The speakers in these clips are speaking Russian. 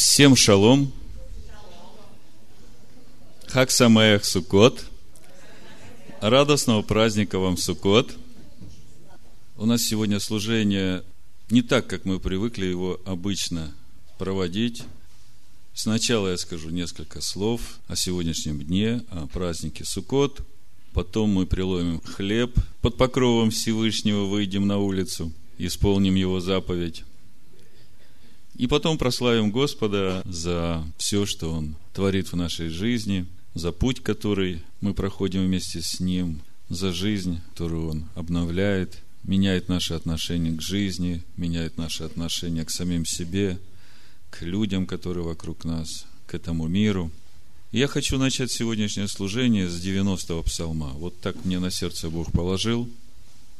Всем шалом. Хак Самаях Сукот. Радостного праздника вам Сукот. У нас сегодня служение не так, как мы привыкли его обычно проводить. Сначала я скажу несколько слов о сегодняшнем дне, о празднике Сукот. Потом мы приломим хлеб под покровом Всевышнего, выйдем на улицу, исполним его заповедь. И потом прославим Господа за все, что Он творит в нашей жизни, за путь, который мы проходим вместе с Ним, за жизнь, которую Он обновляет, меняет наши отношения к жизни, меняет наши отношения к самим себе, к людям, которые вокруг нас, к этому миру. Я хочу начать сегодняшнее служение с 90-го псалма. Вот так мне на сердце Бог положил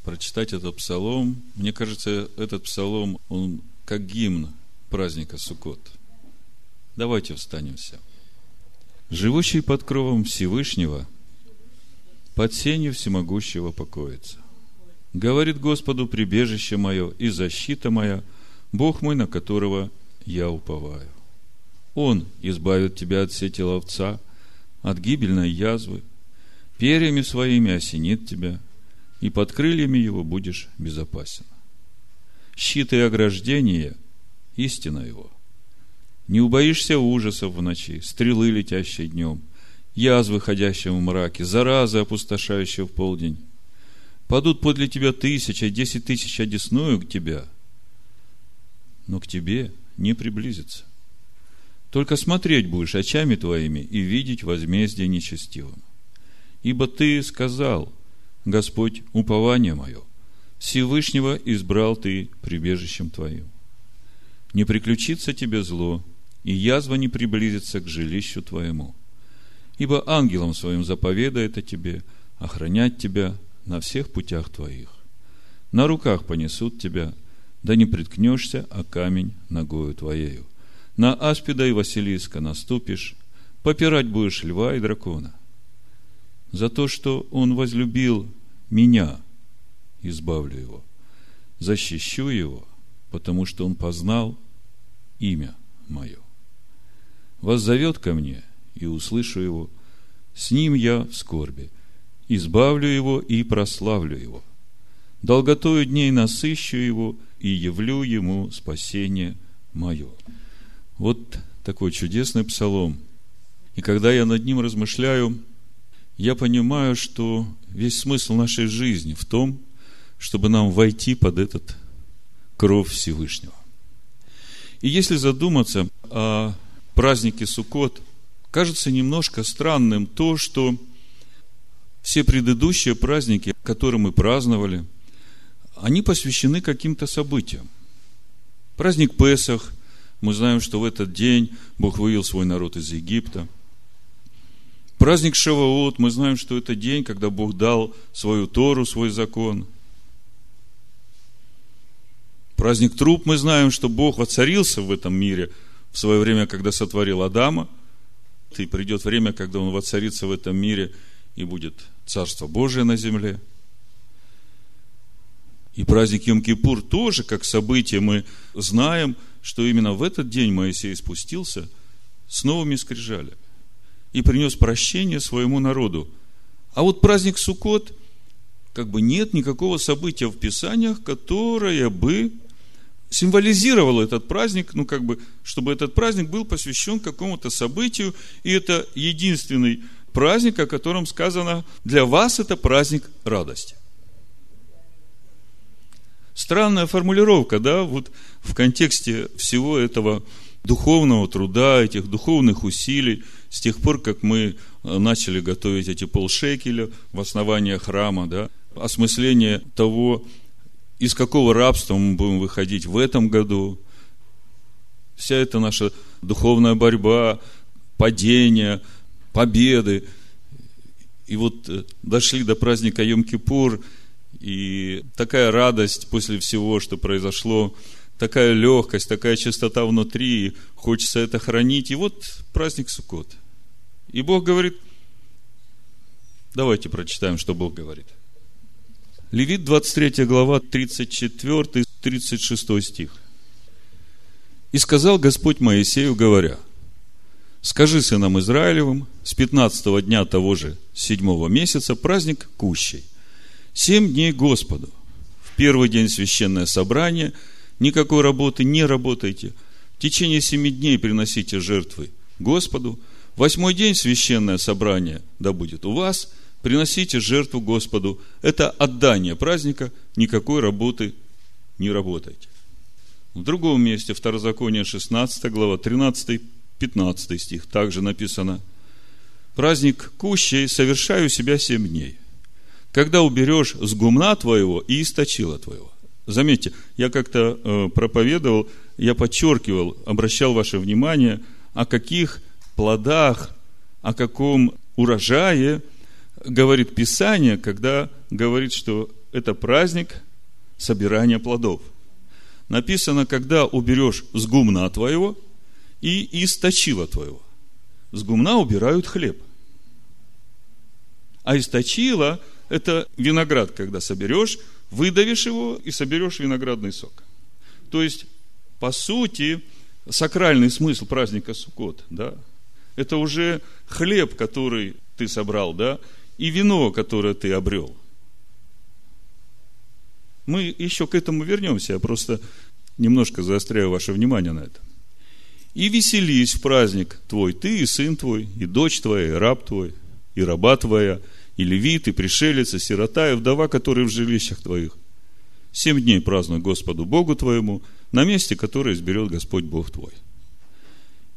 прочитать этот псалом. Мне кажется, этот псалом, он как гимн праздника Суккот. Давайте встанем все. Живущий под кровом Всевышнего, под сенью всемогущего покоится. Говорит Господу прибежище мое и защита моя, Бог мой, на которого я уповаю. Он избавит тебя от сети ловца, от гибельной язвы, перьями своими осенит тебя, и под крыльями его будешь безопасен. Щит и ограждение – истина его. Не убоишься ужасов в ночи, стрелы, летящей днем, язвы, ходящего в мраке, заразы, опустошающие в полдень. Падут подле тебя тысяча, десять тысяч одесную к тебя, но к тебе не приблизится. Только смотреть будешь очами твоими и видеть возмездие нечестивым. Ибо ты сказал, Господь, упование мое, Всевышнего избрал ты прибежищем твоим не приключится тебе зло, и язва не приблизится к жилищу твоему. Ибо ангелом своим заповедает о тебе охранять тебя на всех путях твоих. На руках понесут тебя, да не приткнешься, а камень ногою твоею. На аспида и Василиска наступишь, попирать будешь льва и дракона. За то, что он возлюбил меня, избавлю его, защищу его – потому что он познал имя мое. Воззовет ко мне, и услышу его, с ним я в скорби, избавлю его и прославлю его. Долготою дней насыщу его и явлю ему спасение мое. Вот такой чудесный псалом. И когда я над ним размышляю, я понимаю, что весь смысл нашей жизни в том, чтобы нам войти под этот кровь Всевышнего. И если задуматься о празднике Суккот, кажется немножко странным то, что все предыдущие праздники, которые мы праздновали, они посвящены каким-то событиям. Праздник Песах, мы знаем, что в этот день Бог вывел свой народ из Египта. Праздник Шаваот, мы знаем, что это день, когда Бог дал свою Тору, свой закон – Праздник труп мы знаем, что Бог воцарился в этом мире в свое время, когда сотворил Адама. И придет время, когда Он воцарится в этом мире и будет Царство Божие на земле. И праздник Йом-Кипур тоже, как событие, мы знаем, что именно в этот день Моисей спустился с новыми скрижалями и принес прощение своему народу. А вот праздник Суккот, как бы нет никакого события в Писаниях, которое бы символизировал этот праздник, ну, как бы, чтобы этот праздник был посвящен какому-то событию, и это единственный праздник, о котором сказано, для вас это праздник радости. Странная формулировка, да, вот в контексте всего этого духовного труда, этих духовных усилий, с тех пор, как мы э, начали готовить эти полшекеля в основании храма, да, осмысление того, из какого рабства мы будем выходить в этом году. Вся эта наша духовная борьба, падение, победы. И вот э, дошли до праздника Йом-Кипур, и такая радость после всего, что произошло, такая легкость, такая чистота внутри, хочется это хранить. И вот праздник Суккот. И Бог говорит, давайте прочитаем, что Бог говорит. Левит 23 глава 34-36 стих. И сказал Господь Моисею, говоря, скажи сынам Израилевым, с 15 дня того же седьмого месяца праздник Кущей. Семь дней Господу. В первый день священное собрание, никакой работы не работайте. В течение семи дней приносите жертвы Господу. Восьмой день священное собрание да будет у вас. Приносите жертву Господу. Это отдание праздника, никакой работы не работайте. В другом месте, Второзаконие 16 глава, 13-15 стих, также написано, «Праздник кущей совершаю себя семь дней, когда уберешь с гумна твоего и источила твоего». Заметьте, я как-то э, проповедовал, я подчеркивал, обращал ваше внимание, о каких плодах, о каком урожае говорит Писание, когда говорит, что это праздник собирания плодов – написано, когда уберешь с гумна твоего и источила твоего. С гумна убирают хлеб. А источила – это виноград, когда соберешь, выдавишь его и соберешь виноградный сок. То есть, по сути, сакральный смысл праздника Суккот, да, это уже хлеб, который ты собрал, да, и вино, которое ты обрел – мы еще к этому вернемся, я просто немножко заостряю ваше внимание на это. И веселись в праздник твой, ты и сын твой, и дочь твоя, и раб твой, и раба твоя, и левит, и пришелец, и сирота, и вдова, которые в жилищах твоих. Семь дней празднуй Господу Богу твоему на месте, которое изберет Господь Бог твой.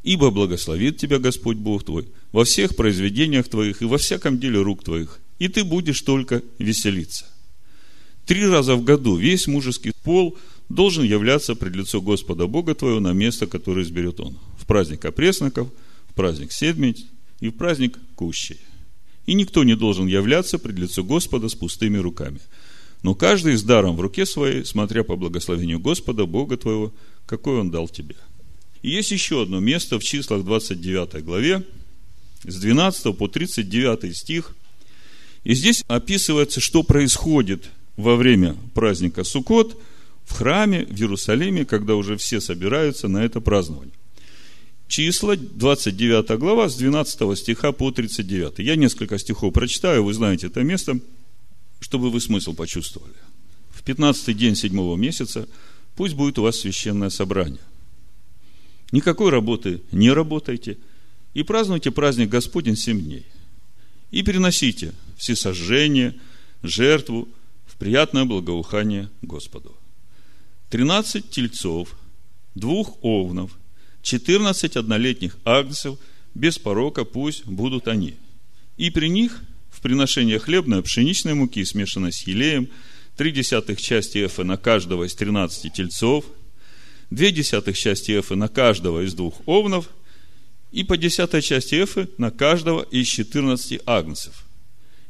Ибо благословит тебя Господь Бог твой во всех произведениях твоих и во всяком деле рук твоих, и ты будешь только веселиться – Три раза в году весь мужеский пол должен являться пред лицо Господа Бога твоего на место, которое изберет он. В праздник опресноков, в праздник седмиц и в праздник кущей. И никто не должен являться пред лицо Господа с пустыми руками. Но каждый с даром в руке своей, смотря по благословению Господа, Бога твоего, какой он дал тебе. И есть еще одно место в числах 29 главе, с 12 по 39 стих. И здесь описывается, что происходит – во время праздника Суккот в храме в Иерусалиме, когда уже все собираются на это празднование. Числа, 29 глава, с 12 стиха по 39. Я несколько стихов прочитаю, вы знаете это место, чтобы вы смысл почувствовали. В 15 день седьмого месяца пусть будет у вас священное собрание. Никакой работы не работайте, и празднуйте праздник Господень семь дней. И переносите все сожжения, жертву, приятное благоухание Господу. Тринадцать тельцов, двух овнов, четырнадцать однолетних агнцев, без порока пусть будут они. И при них в приношение хлебной пшеничной муки, смешанной с елеем, три десятых части эфа на каждого из тринадцати тельцов, две десятых части эфа на каждого из двух овнов и по десятой части эфы на каждого из четырнадцати агнцев.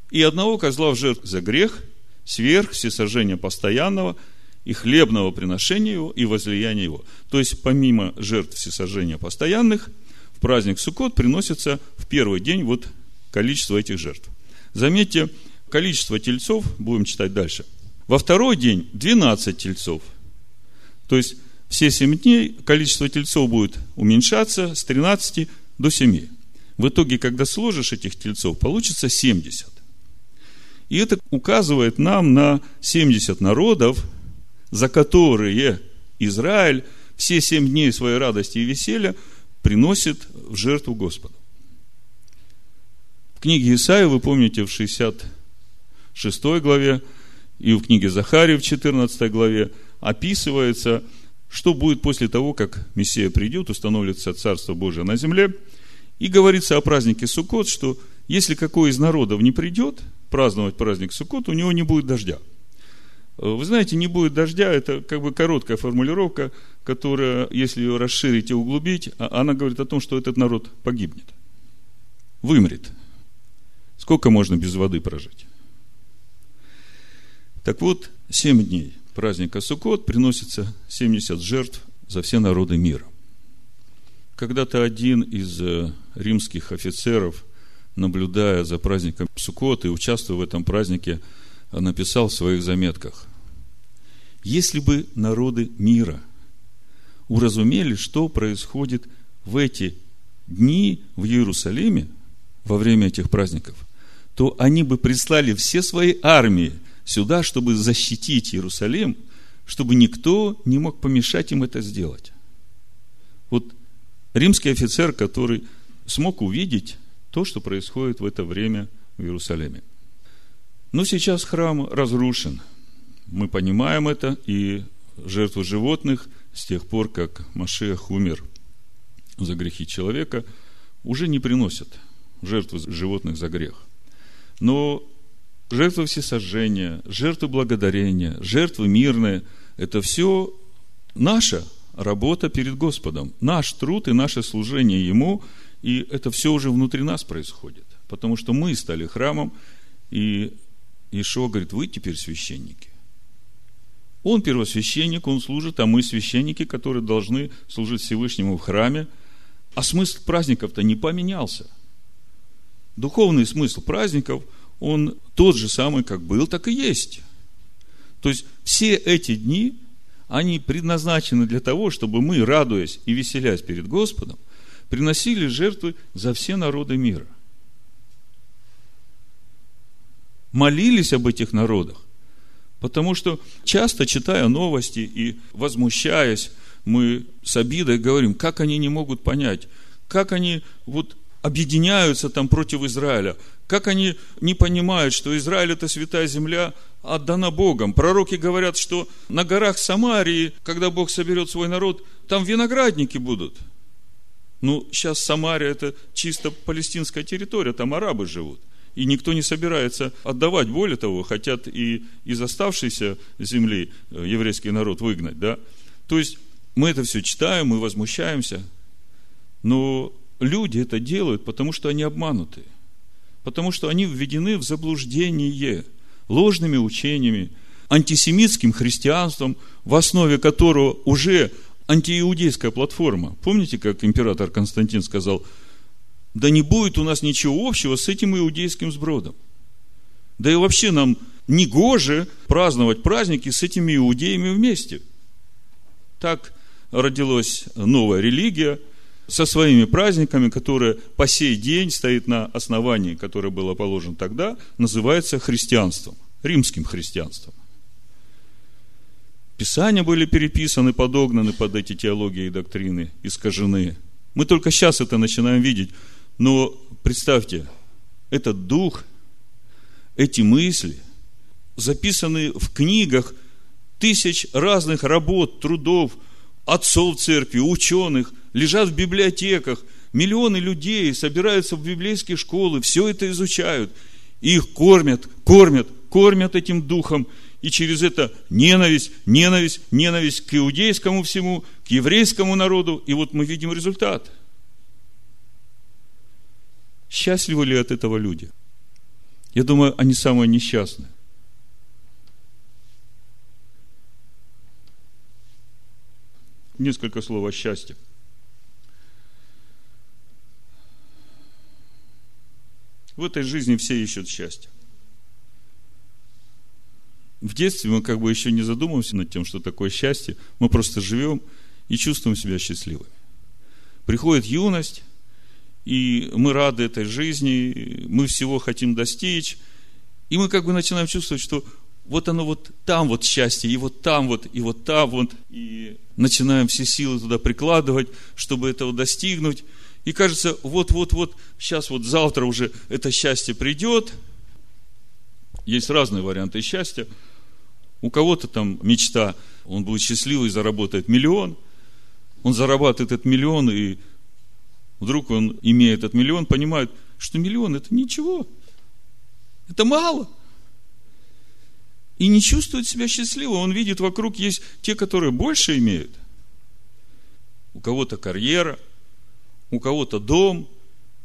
И одного козла в жертву за грех – сверх всесожжения постоянного и хлебного приношения его и возлияния его. То есть, помимо жертв всесожжения постоянных, в праздник Суккот приносится в первый день вот количество этих жертв. Заметьте, количество тельцов, будем читать дальше. Во второй день 12 тельцов. То есть, все 7 дней количество тельцов будет уменьшаться с 13 до 7. В итоге, когда сложишь этих тельцов, получится 70. И это указывает нам на 70 народов, за которые Израиль все семь дней своей радости и веселья приносит в жертву Господу. В книге Исаия, вы помните, в 66 главе и в книге Захария в 14 главе описывается, что будет после того, как Мессия придет, установится Царство Божие на земле. И говорится о празднике Суккот, что если какой из народов не придет – праздновать праздник Суккот, у него не будет дождя. Вы знаете, не будет дождя, это как бы короткая формулировка, которая, если ее расширить и углубить, а она говорит о том, что этот народ погибнет, вымрет. Сколько можно без воды прожить? Так вот, семь дней праздника Суккот приносится 70 жертв за все народы мира. Когда-то один из э, римских офицеров – наблюдая за праздником Суккот и участвуя в этом празднике, написал в своих заметках. Если бы народы мира уразумели, что происходит в эти дни в Иерусалиме во время этих праздников, то они бы прислали все свои армии сюда, чтобы защитить Иерусалим, чтобы никто не мог помешать им это сделать. Вот римский офицер, который смог увидеть то, что происходит в это время в Иерусалиме. Но сейчас храм разрушен. Мы понимаем это, и жертву животных с тех пор, как Машех умер за грехи человека, уже не приносят жертвы животных за грех. Но жертвы всесожжения, жертвы благодарения, жертвы мирные – это все наша работа перед Господом, наш труд и наше служение Ему, и это все уже внутри нас происходит, потому что мы стали храмом, и Ишо говорит, вы теперь священники. Он первосвященник, он служит, а мы священники, которые должны служить Всевышнему в храме. А смысл праздников-то не поменялся. Духовный смысл праздников, он тот же самый, как был, так и есть. То есть, все эти дни, они предназначены для того, чтобы мы, радуясь и веселясь перед Господом, приносили жертвы за все народы мира. Молились об этих народах. Потому что часто, читая новости и возмущаясь, мы с обидой говорим, как они не могут понять, как они вот объединяются там против Израиля, как они не понимают, что Израиль это святая земля, отдана Богом. Пророки говорят, что на горах Самарии, когда Бог соберет свой народ, там виноградники будут. Ну, сейчас Самария это чисто палестинская территория, там арабы живут и никто не собирается отдавать. Более того, хотят и из оставшейся земли э, еврейский народ выгнать. Да? То есть, мы это все читаем, мы возмущаемся, но люди это делают, потому что они обмануты, потому что они введены в заблуждение ложными учениями, антисемитским христианством, в основе которого уже антииудейская платформа. Помните, как император Константин сказал – да не будет у нас ничего общего с этим иудейским сбродом. Да и вообще нам не гоже праздновать праздники с этими иудеями вместе. Так родилась новая религия со своими праздниками, которая по сей день стоит на основании, которое было положено тогда, называется христианством, римским христианством. Писания были переписаны, подогнаны под эти теологии и доктрины, искажены. Мы только сейчас это начинаем видеть. Но представьте, этот дух, эти мысли записаны в книгах тысяч разных работ, трудов, отцов церкви, ученых, лежат в библиотеках. Миллионы людей собираются в библейские школы, все это изучают. Их кормят, кормят, кормят этим духом. И через это ненависть, ненависть, ненависть к иудейскому всему, к еврейскому народу. И вот мы видим результат – Счастливы ли от этого люди? Я думаю, они самые несчастные. Несколько слов о счастье. В этой жизни все ищут счастье. В детстве мы как бы еще не задумываемся над тем, что такое счастье. Мы просто живем и чувствуем себя счастливыми. Приходит юность, и мы рады этой жизни, мы всего хотим достичь, и мы как бы начинаем чувствовать, что вот оно вот там вот счастье, и вот там вот, и вот там вот, и начинаем все силы туда прикладывать, чтобы этого достигнуть. И кажется, вот-вот-вот, сейчас вот завтра уже это счастье придет. Есть разные варианты счастья. У кого-то там мечта, он будет счастливый, заработает миллион. Он зарабатывает этот миллион и Вдруг он, имея этот миллион, понимает, что миллион это ничего. Это мало. И не чувствует себя счастливым. Он видит, вокруг есть те, которые больше имеют. У кого-то карьера, у кого-то дом,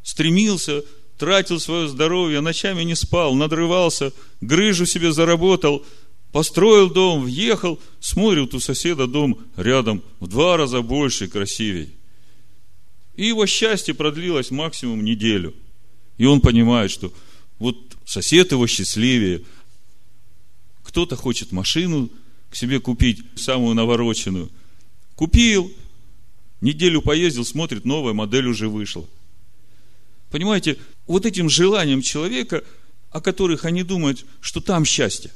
стремился, тратил свое здоровье, ночами не спал, надрывался, грыжу себе заработал, построил дом, въехал, смотрит у соседа дом рядом в два раза больше и красивее. И его счастье продлилось максимум неделю. И он понимает, что вот сосед его счастливее. Кто-то хочет машину к себе купить, самую навороченную. Купил, Неделю поездил, смотрит, новая модель уже вышла. Понимаете, вот этим желанием человека, о которых они думают, что там счастье.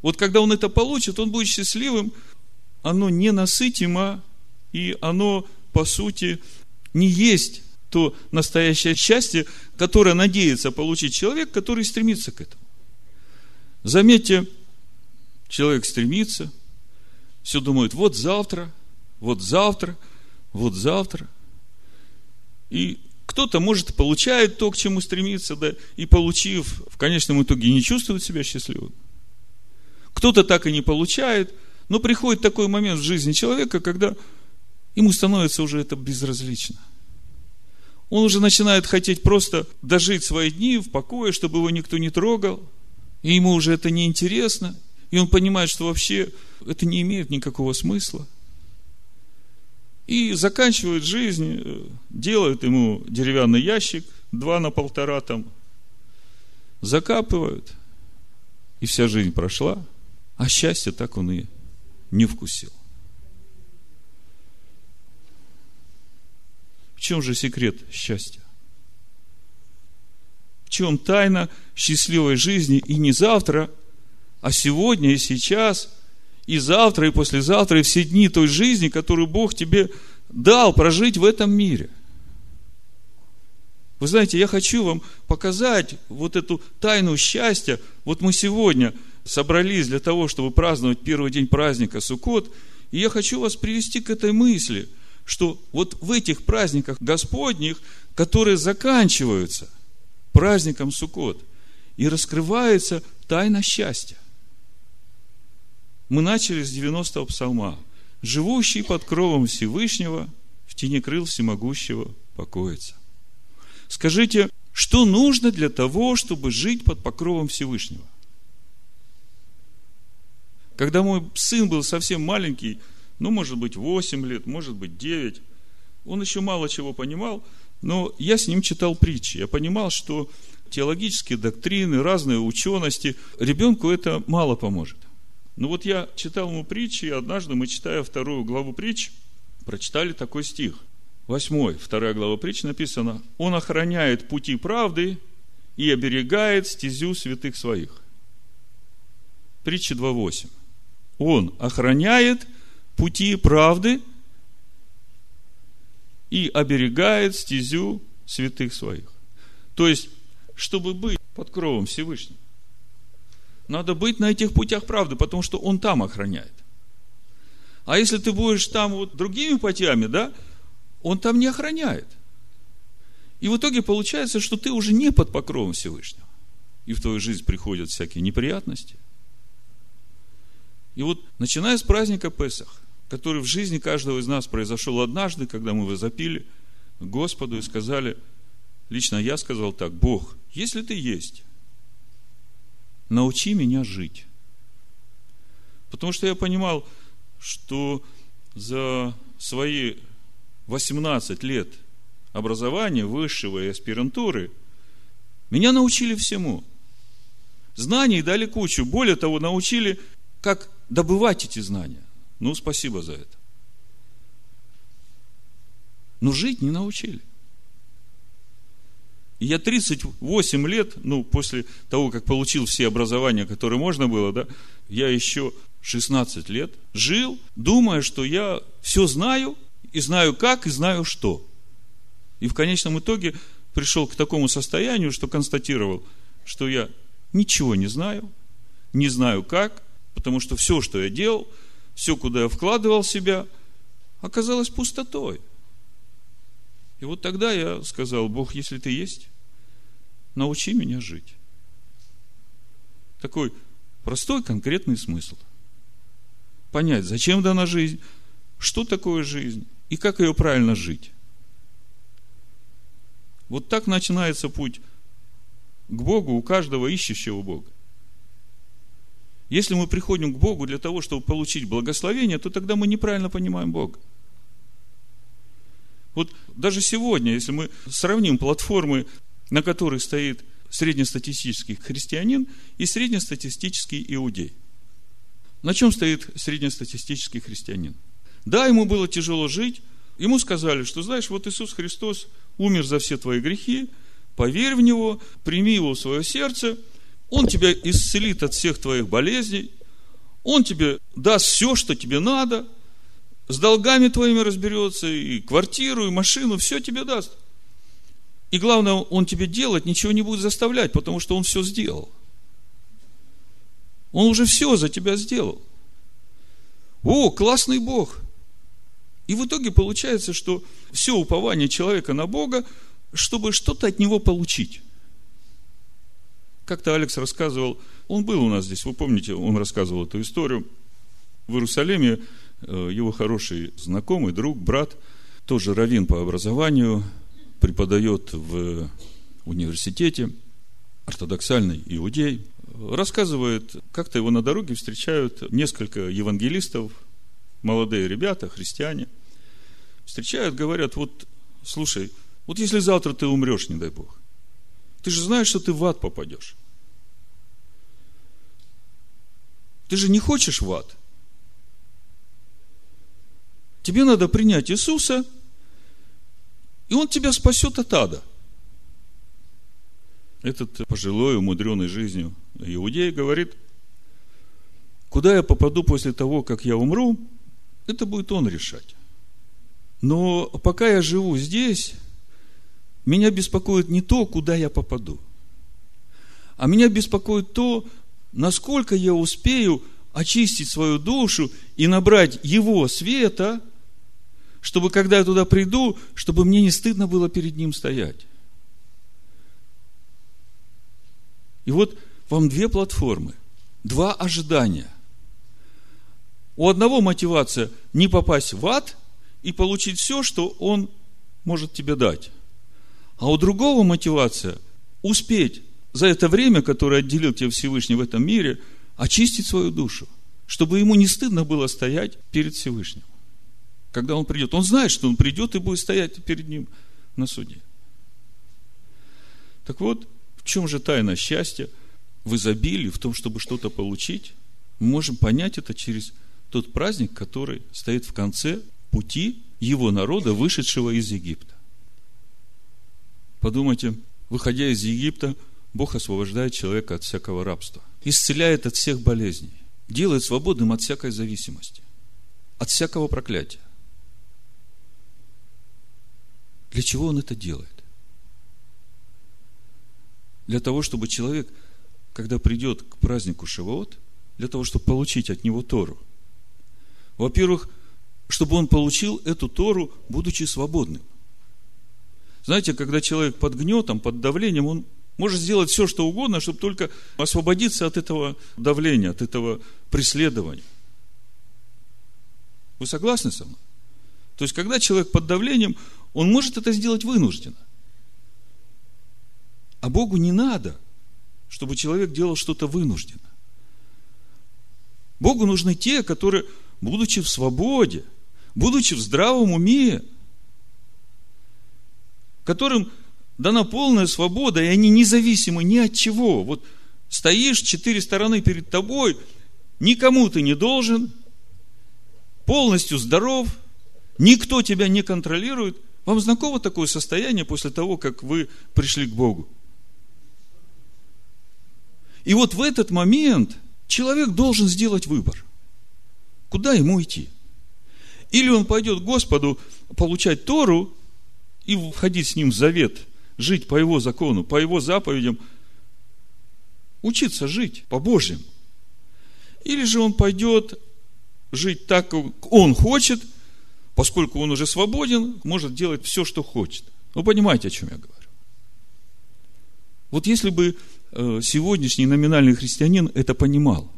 Вот когда он это получит, он будет счастливым, оно ненасытимо, и оно, по сути, не есть то настоящее счастье, которое надеется получить человек, который стремится к этому. Заметьте, человек стремится, все думает, вот завтра, вот завтра, вот завтра. И кто-то, может, получает то, к чему стремится, да, и получив, в конечном итоге не чувствует себя счастливым. Кто-то так и не получает, но приходит такой момент в жизни человека, когда ему становится уже это безразлично. Он уже начинает хотеть просто дожить свои дни в покое, чтобы его никто не трогал, и ему уже это не интересно, и он понимает, что вообще это не имеет никакого смысла. И заканчивает жизнь, э, делают ему деревянный ящик, два на полтора там, закапывают, и вся жизнь прошла, а счастье так он и не вкусил. В чем же секрет счастья? В чем тайна счастливой жизни и не завтра, а сегодня и сейчас, и завтра, и послезавтра, и все дни той жизни, которую Бог тебе дал прожить в этом мире. Вы знаете, я хочу вам показать вот эту тайну счастья. Вот мы сегодня собрались для того, чтобы праздновать первый день праздника Суккот, и я хочу вас привести к этой мысли – что вот в этих праздниках Господних, которые заканчиваются праздником Суккот, и раскрывается тайна счастья. Мы начали с 90-го псалма. «Живущий под кровом Всевышнего, в тени крыл всемогущего покоится». Скажите, что нужно для того, чтобы жить под покровом Всевышнего? Когда мой сын был совсем маленький, ну, может быть, 8 лет, может быть, 9. Он еще мало чего понимал, но я с ним читал притчи. Я понимал, что теологические доктрины, разные учености, ребенку это мало поможет. Ну вот я читал ему притчи, и однажды мы, читая вторую главу притч, прочитали такой стих. Восьмой, вторая глава притч написано, «Он охраняет пути правды и оберегает стезю святых своих». Притча 2.8. Он охраняет пути правды и оберегает стезю святых своих. То есть, чтобы быть под кровом Всевышнего, надо быть на этих путях правды, потому что Он там охраняет. А если ты будешь там вот другими путями, да, Он там не охраняет. И в итоге получается, что ты уже не под покровом Всевышнего. И в твою жизнь приходят всякие неприятности. И вот, начиная с праздника Песах, который в жизни каждого из нас произошел однажды, когда мы возопили Господу и сказали, лично я сказал так, Бог, если ты есть, научи меня жить. Потому что я понимал, что за свои 18 лет образования, высшего и аспирантуры, меня научили всему. Знаний дали кучу. Более того, научили, как добывать эти знания. Ну, спасибо за это. Но жить не научили. И я 38 лет, ну, после того, как получил все образования, которые можно было, да, я еще 16 лет жил, думая, что я все знаю, и знаю как, и знаю что. И в конечном итоге пришел к такому состоянию, что констатировал, что я ничего не знаю, не знаю как, потому что все, что я делал – все, куда я вкладывал себя, оказалось пустотой. И вот тогда я сказал, Бог, если ты есть, научи меня жить. Такой простой, конкретный смысл. Понять, зачем дана жизнь, что такое жизнь и как ее правильно жить. Вот так начинается путь к Богу у каждого ищущего Бога. Если мы приходим к Богу для того, чтобы получить благословение, то тогда мы неправильно понимаем Бога. Вот даже сегодня, если мы сравним платформы, на которых стоит среднестатистический христианин и среднестатистический иудей. На чем стоит среднестатистический христианин? Да, ему было тяжело жить, ему сказали, что, знаешь, вот Иисус Христос умер за все твои грехи, поверь в Него, прими Его в свое сердце, Он тебя исцелит от всех твоих болезней, Он тебе даст все, что тебе надо, с долгами твоими разберется, и квартиру, и машину, все тебе даст. И главное, Он тебе делать ничего не будет заставлять, потому что Он все сделал. Он уже все за тебя сделал. О, классный Бог! И в итоге получается, что все упование человека на Бога, чтобы что-то от него получить. Как-то Алекс рассказывал, он был у нас здесь, вы помните, он рассказывал эту историю. В Иерусалиме его хороший знакомый, друг, брат, тоже раввин по образованию, преподает в университете, ортодоксальный иудей, рассказывает, как-то его на дороге встречают несколько евангелистов, молодые ребята, христиане. Встречают, говорят, вот, слушай, вот если завтра ты умрешь, не дай Бог, ты же знаешь, что ты в ад попадешь. Ты же не хочешь в ад. Тебе надо принять Иисуса, и Он тебя спасет от ада. Этот пожилой, умудренный жизнью иудей говорит, куда я попаду после того, как я умру, это будет он решать. Но пока я живу здесь, меня беспокоит не то, куда я попаду, а меня беспокоит то, насколько я успею очистить свою душу и набрать его света, чтобы, когда я туда приду, чтобы мне не стыдно было перед ним стоять. И вот вам две платформы, два ожидания. У одного мотивация не попасть в ад и получить все, что он может тебе дать. А у другого мотивация успеть за это время, которое отделил тебе Всевышний в этом мире, очистить свою душу, чтобы ему не стыдно было стоять перед Всевышним. Когда он придет. Он знает, что он придет и будет стоять перед ним на суде. Так вот, в чем же тайна счастья – в изобилии, в том, чтобы что-то получить, мы можем понять это через тот праздник, который стоит в конце пути его народа, вышедшего из Египта. Подумайте, выходя из Египта, Бог освобождает человека от всякого рабства, исцеляет от всех болезней, делает свободным от всякой зависимости, от всякого проклятия. Для чего Он это делает? Для того, чтобы человек – когда придет к празднику Шивоот, для того, чтобы получить от него Тору. Во-первых, чтобы он получил эту Тору, будучи свободным. Знаете, когда человек под гнетом, под давлением, он может сделать все, что угодно, чтобы только освободиться от этого давления, от этого преследования. Вы согласны со мной? То есть, когда человек под давлением, он может это сделать вынужденно. А Богу не надо – чтобы человек делал что-то вынужденно. Богу нужны те, которые, будучи в свободе, будучи в здравом уме, которым дана полная свобода, и они независимы ни от чего. Вот стоишь четыре стороны перед тобой, никому ты не должен, полностью здоров, никто тебя не контролирует. Вам знакомо такое состояние после того, как вы пришли к Богу? И вот в этот момент человек должен сделать выбор. Куда ему идти? Или он пойдет к Господу получать Тору и входить с ним в завет, жить по его закону, по его заповедям, учиться жить по Божьим. Или же он пойдет жить так, как он хочет, поскольку он уже свободен, может делать все, что хочет. Вы понимаете, о чем я говорю? Вот если бы Э, сегодняшний номинальный христианин это понимал.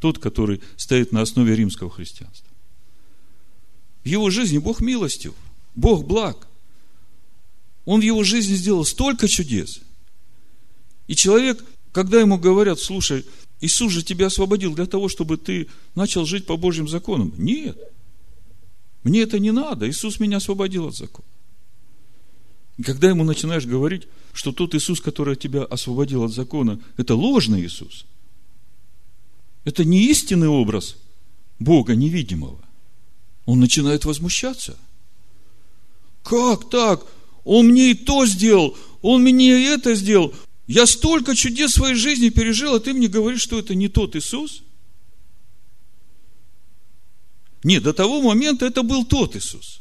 Тот, который стоит на основе римского христианства. В его жизни Бог милостив, Бог благ. Он в его жизни сделал столько чудес. И человек, когда ему говорят, слушай, Иисус же тебя освободил для того, чтобы ты начал жить по Божьим законам. Нет. Мне это не надо. Иисус меня освободил от закона. И когда ему начинаешь говорить, что тот Иисус, который тебя освободил от закона, это ложный Иисус. Это не истинный образ Бога невидимого. он начинает возмущаться. Как так? Он мне и то сделал, он мне и это сделал. Я столько чудес в своей жизни пережил, а ты мне говоришь, что это не тот Иисус? Нет, до того момента это был тот Иисус.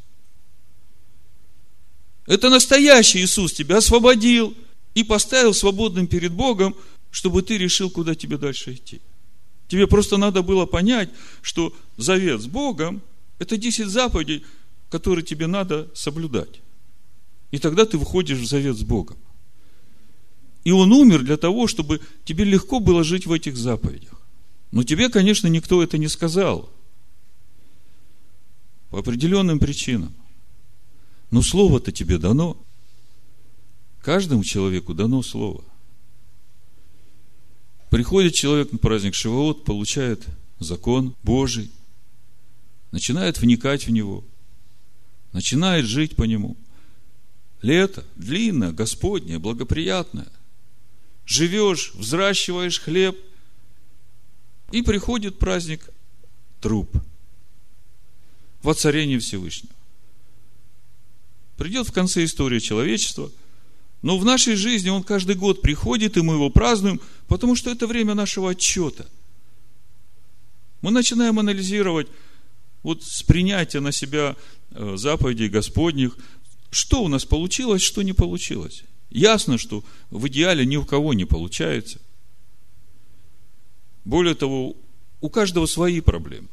Это настоящий Иисус тебя освободил и поставил свободным перед Богом, чтобы ты решил, куда тебе дальше идти. Тебе просто надо было понять, что завет с Богом – это 10 заповедей, которые тебе надо соблюдать. И тогда ты выходишь в завет с Богом. И Он умер для того, чтобы тебе легко было жить в этих заповедях. Но тебе, конечно, никто это не сказал. По определенным причинам. Но слово-то тебе дано. Каждому человеку дано слово. Приходит человек на праздник Шивоот, получает закон Божий, начинает вникать в него, начинает жить по нему. Лето длинное, Господнее, благоприятное. Живешь, взращиваешь хлеб, и приходит праздник труп. Воцарение Всевышнего придет в конце истории человечества, но в нашей жизни он каждый год приходит, и мы его празднуем, потому что это время нашего отчета. Мы начинаем анализировать вот с принятия на себя э, заповедей Господних, что у нас получилось, что не получилось. Ясно, что в идеале ни у кого не получается. Более того, у каждого свои проблемы.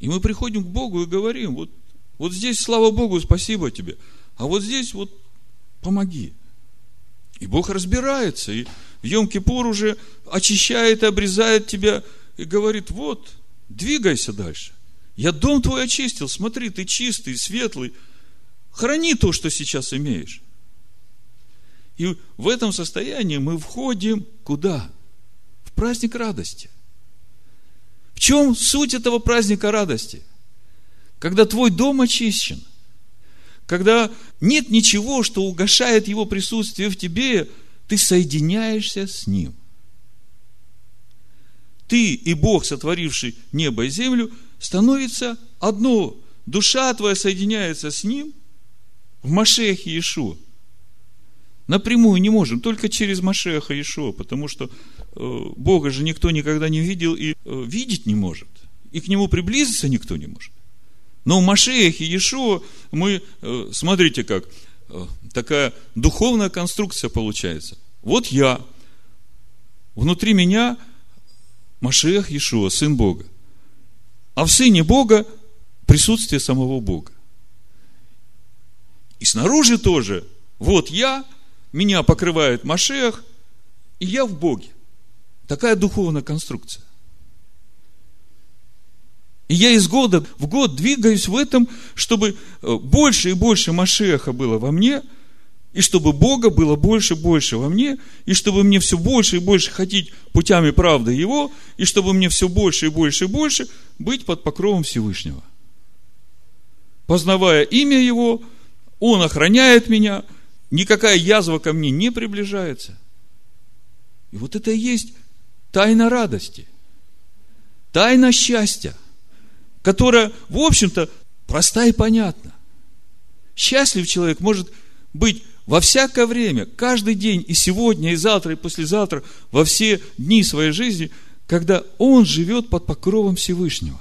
И мы приходим к Богу и говорим, вот вот здесь, слава Богу, спасибо тебе. А вот здесь вот помоги. И Бог разбирается. И в Йом-Кипур уже очищает и обрезает тебя. И говорит, вот, двигайся дальше. Я дом твой очистил. Смотри, ты чистый, светлый. Храни то, что сейчас имеешь. И в этом состоянии мы входим куда? В праздник радости. В чем суть этого праздника радости? когда твой дом очищен, когда нет ничего, что угошает его присутствие в тебе, ты соединяешься с ним. Ты и Бог, сотворивший небо и землю, становится одно. Душа твоя соединяется с ним в Машехе Иешуа. Напрямую не можем, только через Машеха Иешуа, потому что Бога же никто никогда не видел и э, видеть не может. И к нему приблизиться никто не может. Но в Машеях и Иешуа мы, э, смотрите как, э, такая духовная конструкция получается. Вот я, внутри меня Машех Иешуа, Сын Бога. А в Сыне Бога присутствие самого Бога. И снаружи тоже, вот я, меня покрывает Машех, и я в Боге. Такая духовная конструкция. И я из года в год двигаюсь в этом, чтобы э, больше и больше Машеха было во мне, и чтобы Бога было больше и больше во мне, и чтобы мне все больше и больше ходить путями правды Его, и чтобы мне все больше и больше и больше быть под покровом Всевышнего. Познавая имя Его, Он охраняет меня, никакая язва ко мне не приближается. И вот это и есть тайна радости, тайна счастья – которая, в общем-то, проста и понятна. Счастлив человек может быть во всякое время, каждый день, и сегодня, и завтра, и послезавтра, во все дни своей жизни, когда он живет под покровом Всевышнего.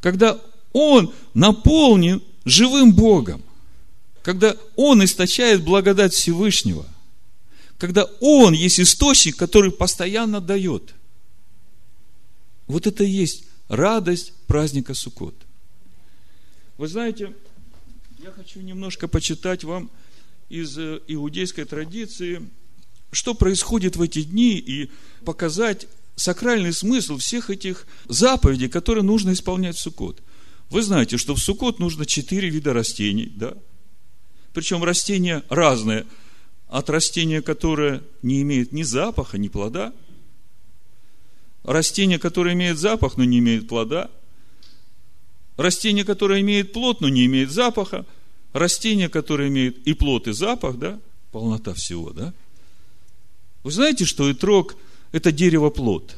Когда он наполнен живым Богом. Когда он источает благодать Всевышнего. Когда он есть источник, который постоянно дает. Вот это и есть радость праздника Суккот. Вы знаете, я хочу немножко почитать вам из э, иудейской традиции, что происходит в эти дни, и показать сакральный смысл всех этих заповедей, которые нужно исполнять в Суккот. Вы знаете, что в Суккот нужно четыре вида растений, да? Причем растения разные. От растения, которое не имеет ни запаха, ни плода – растение, которое имеет запах, но не имеет плода, растение, которое имеет плод, но не имеет запаха, растение, которое имеет и плод, и запах, да, полнота всего, да. Вы знаете, что итрог – это дерево-плод.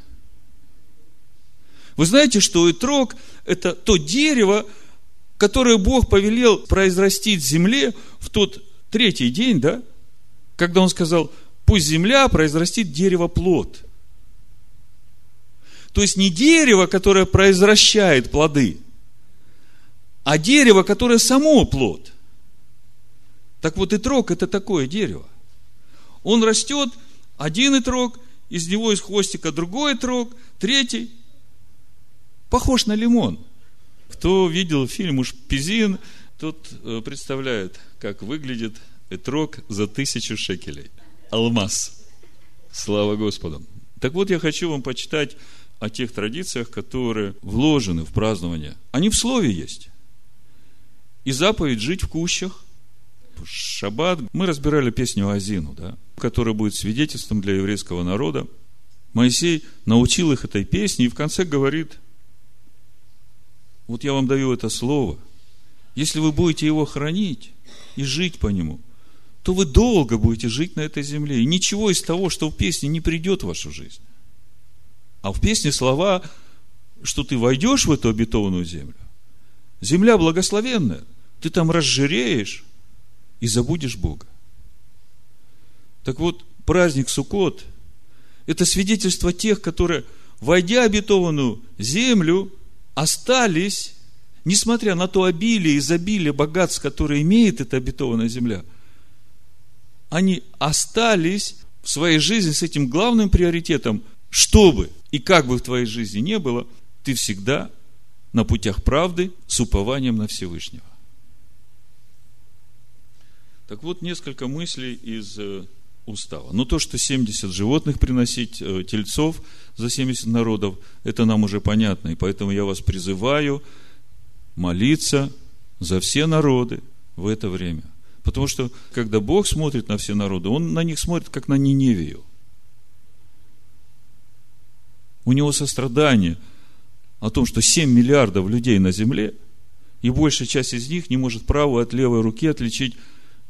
Вы знаете, что итрог – это то дерево, которое Бог повелел произрастить земле в тот третий день, да? Когда Он сказал, пусть земля произрастит дерево плод. То есть не дерево, которое произвращает плоды, а дерево, которое само плод. Так вот, итрог – это такое дерево. Он растет, один итрог, из него из хвостика другой итрог, третий. Похож на лимон. Кто видел фильм «Уж Пизин», тот э, представляет, как выглядит итрог за тысячу шекелей. Алмаз. Слава Господу. Так вот, я хочу вам почитать о тех традициях, которые вложены в празднование. Они в слове есть. И заповедь жить в кущах. Шаббат. Мы разбирали песню Азину, да, которая будет свидетельством для еврейского народа. Моисей научил их этой песне и в конце говорит, вот я вам даю это слово, если вы будете его хранить и жить по нему, то вы долго будете жить на этой земле. И ничего из того, что в песне, не придет в вашу жизнь. А в песне слова, что ты войдешь в эту обетованную землю. Земля благословенная. Ты там разжиреешь и забудешь Бога. Так вот, праздник Суккот – это свидетельство тех, которые, войдя в обетованную землю, остались, несмотря на то обилие, изобилие богатств, которые имеет эта обетованная земля, они остались в своей жизни с этим главным приоритетом, чтобы и как бы в твоей жизни не было, ты всегда на путях правды с упованием на Всевышнего. Так вот, несколько мыслей из э, устава. Но то, что 70 животных приносить, э, тельцов за 70 народов, это нам уже понятно. И поэтому я вас призываю молиться за все народы в это время. Потому что, когда Бог смотрит на все народы, Он на них смотрит, как на Ниневию. У Него сострадание о том, что 7 миллиардов людей на земле, и большая часть из них не может правую от левой руки отличить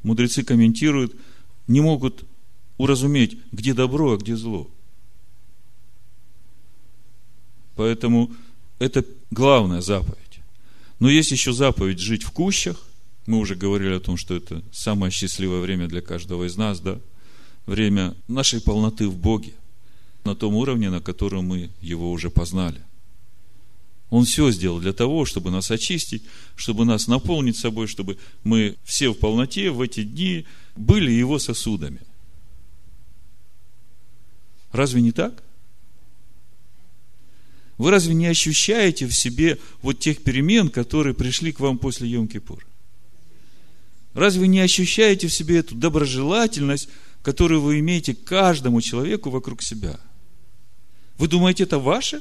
мудрецы комментируют, не могут уразуметь, где добро, а где зло. Поэтому это главная заповедь. Но есть еще заповедь жить в кущах. Мы уже говорили о том, что это самое счастливое время для каждого из нас, да? Время нашей полноты в Боге, на том уровне, на котором мы его уже познали. Он все сделал для того, чтобы нас очистить, чтобы нас наполнить собой, чтобы мы все в полноте в эти дни были его сосудами. Разве не так? Вы разве не ощущаете в себе вот тех перемен, которые пришли к вам после Йом-Кипур? Разве не ощущаете в себе эту доброжелательность, которую вы имеете каждому человеку вокруг себя? Вы думаете, это ваше?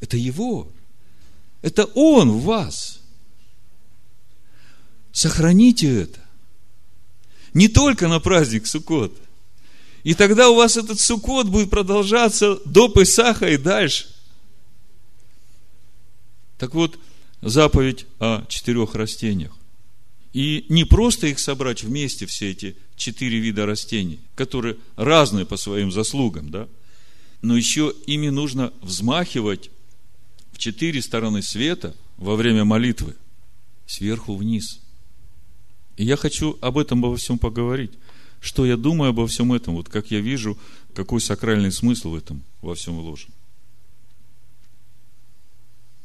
Это Его. Это Он в вас. Сохраните это. Не только на праздник Суккот. И тогда у вас этот Суккот будет продолжаться до Песаха и дальше. Так вот, заповедь о четырех растениях. И не просто их собрать вместе, все эти четыре вида растений, которые разные по своим заслугам, да, но еще ими нужно взмахивать четыре стороны света во время молитвы, сверху вниз. И я хочу об этом обо всем поговорить. Что я думаю обо всем этом, вот как я вижу, какой сакральный смысл в этом во всем вложен.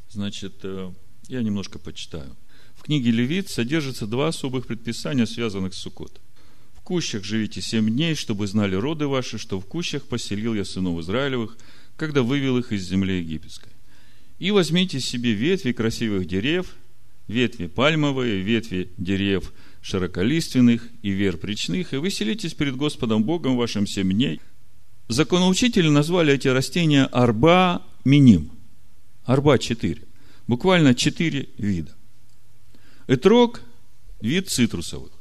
Значит, э, я немножко почитаю. Книге Левит содержится два особых предписания, связанных с Суккот. В кущах живите семь дней, чтобы знали роды ваши, что в кущах поселил я сынов Израилевых, когда вывел их из земли египетской. И возьмите себе ветви красивых дерев, ветви пальмовые, ветви дерев широколиственных и вер причных, и выселитесь перед Господом Богом вашим семь дней. Законоучители назвали эти растения арба миним. Арба четыре. Буквально четыре вида. Этрог – вид цитрусовых.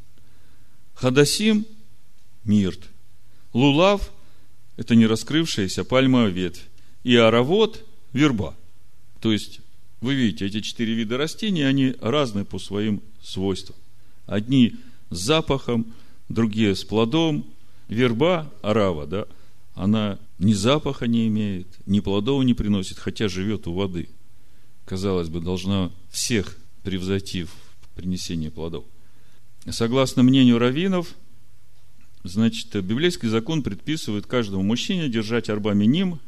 Хадасим – мирт. Лулав – это не раскрывшаяся пальмовая ветвь. И аравод – верба – то есть, вы видите, эти четыре вида растений, они разные по своим свойствам. Одни с запахом, другие с плодом. Верба, арава, да, она ни запаха не имеет, ни плодов не приносит, хотя живет у воды. Казалось бы, должна всех превзойти в принесении плодов. Согласно мнению раввинов, значит, библейский закон предписывает каждому мужчине держать арба миним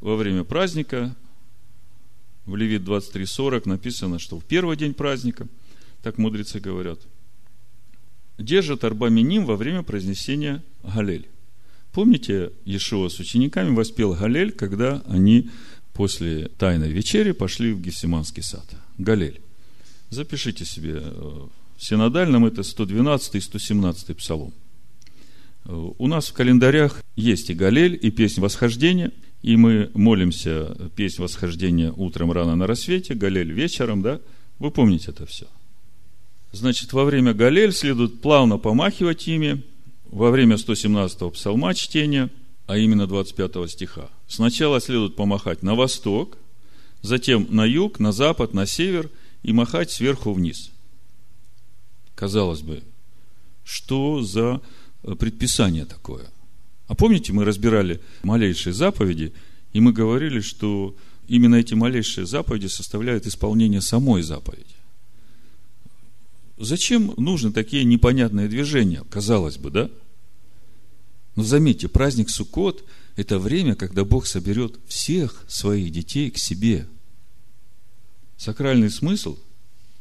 во время праздника. В Левит 23.40 написано, что в первый день праздника, так мудрецы говорят, держат арба миним во время произнесения Галель. Помните, Иешуа с учениками воспел Галель, когда они после тайной вечери пошли в Гефсиманский сад. Галель. Запишите себе, э, в синодальном это 112 и 117 псалом. Э, у нас в календарях есть и Галель, и песнь восхождения, и мы молимся песнь восхождения утром рано на рассвете, Галель вечером, да? Вы помните это все. Значит, во время Галель следует плавно помахивать ими, во время 117-го псалма чтения, а именно 25 стиха. Сначала следует помахать на восток, затем на юг, на запад, на север и махать сверху вниз. Казалось бы, что за э, предписание такое? А помните, мы разбирали малейшие заповеди, и мы говорили, что именно эти малейшие заповеди составляют исполнение самой заповеди. Зачем нужны такие непонятные движения, казалось бы, да? Но заметьте, праздник Суккот – это время, когда Бог соберет всех своих детей к себе. Сакральный смысл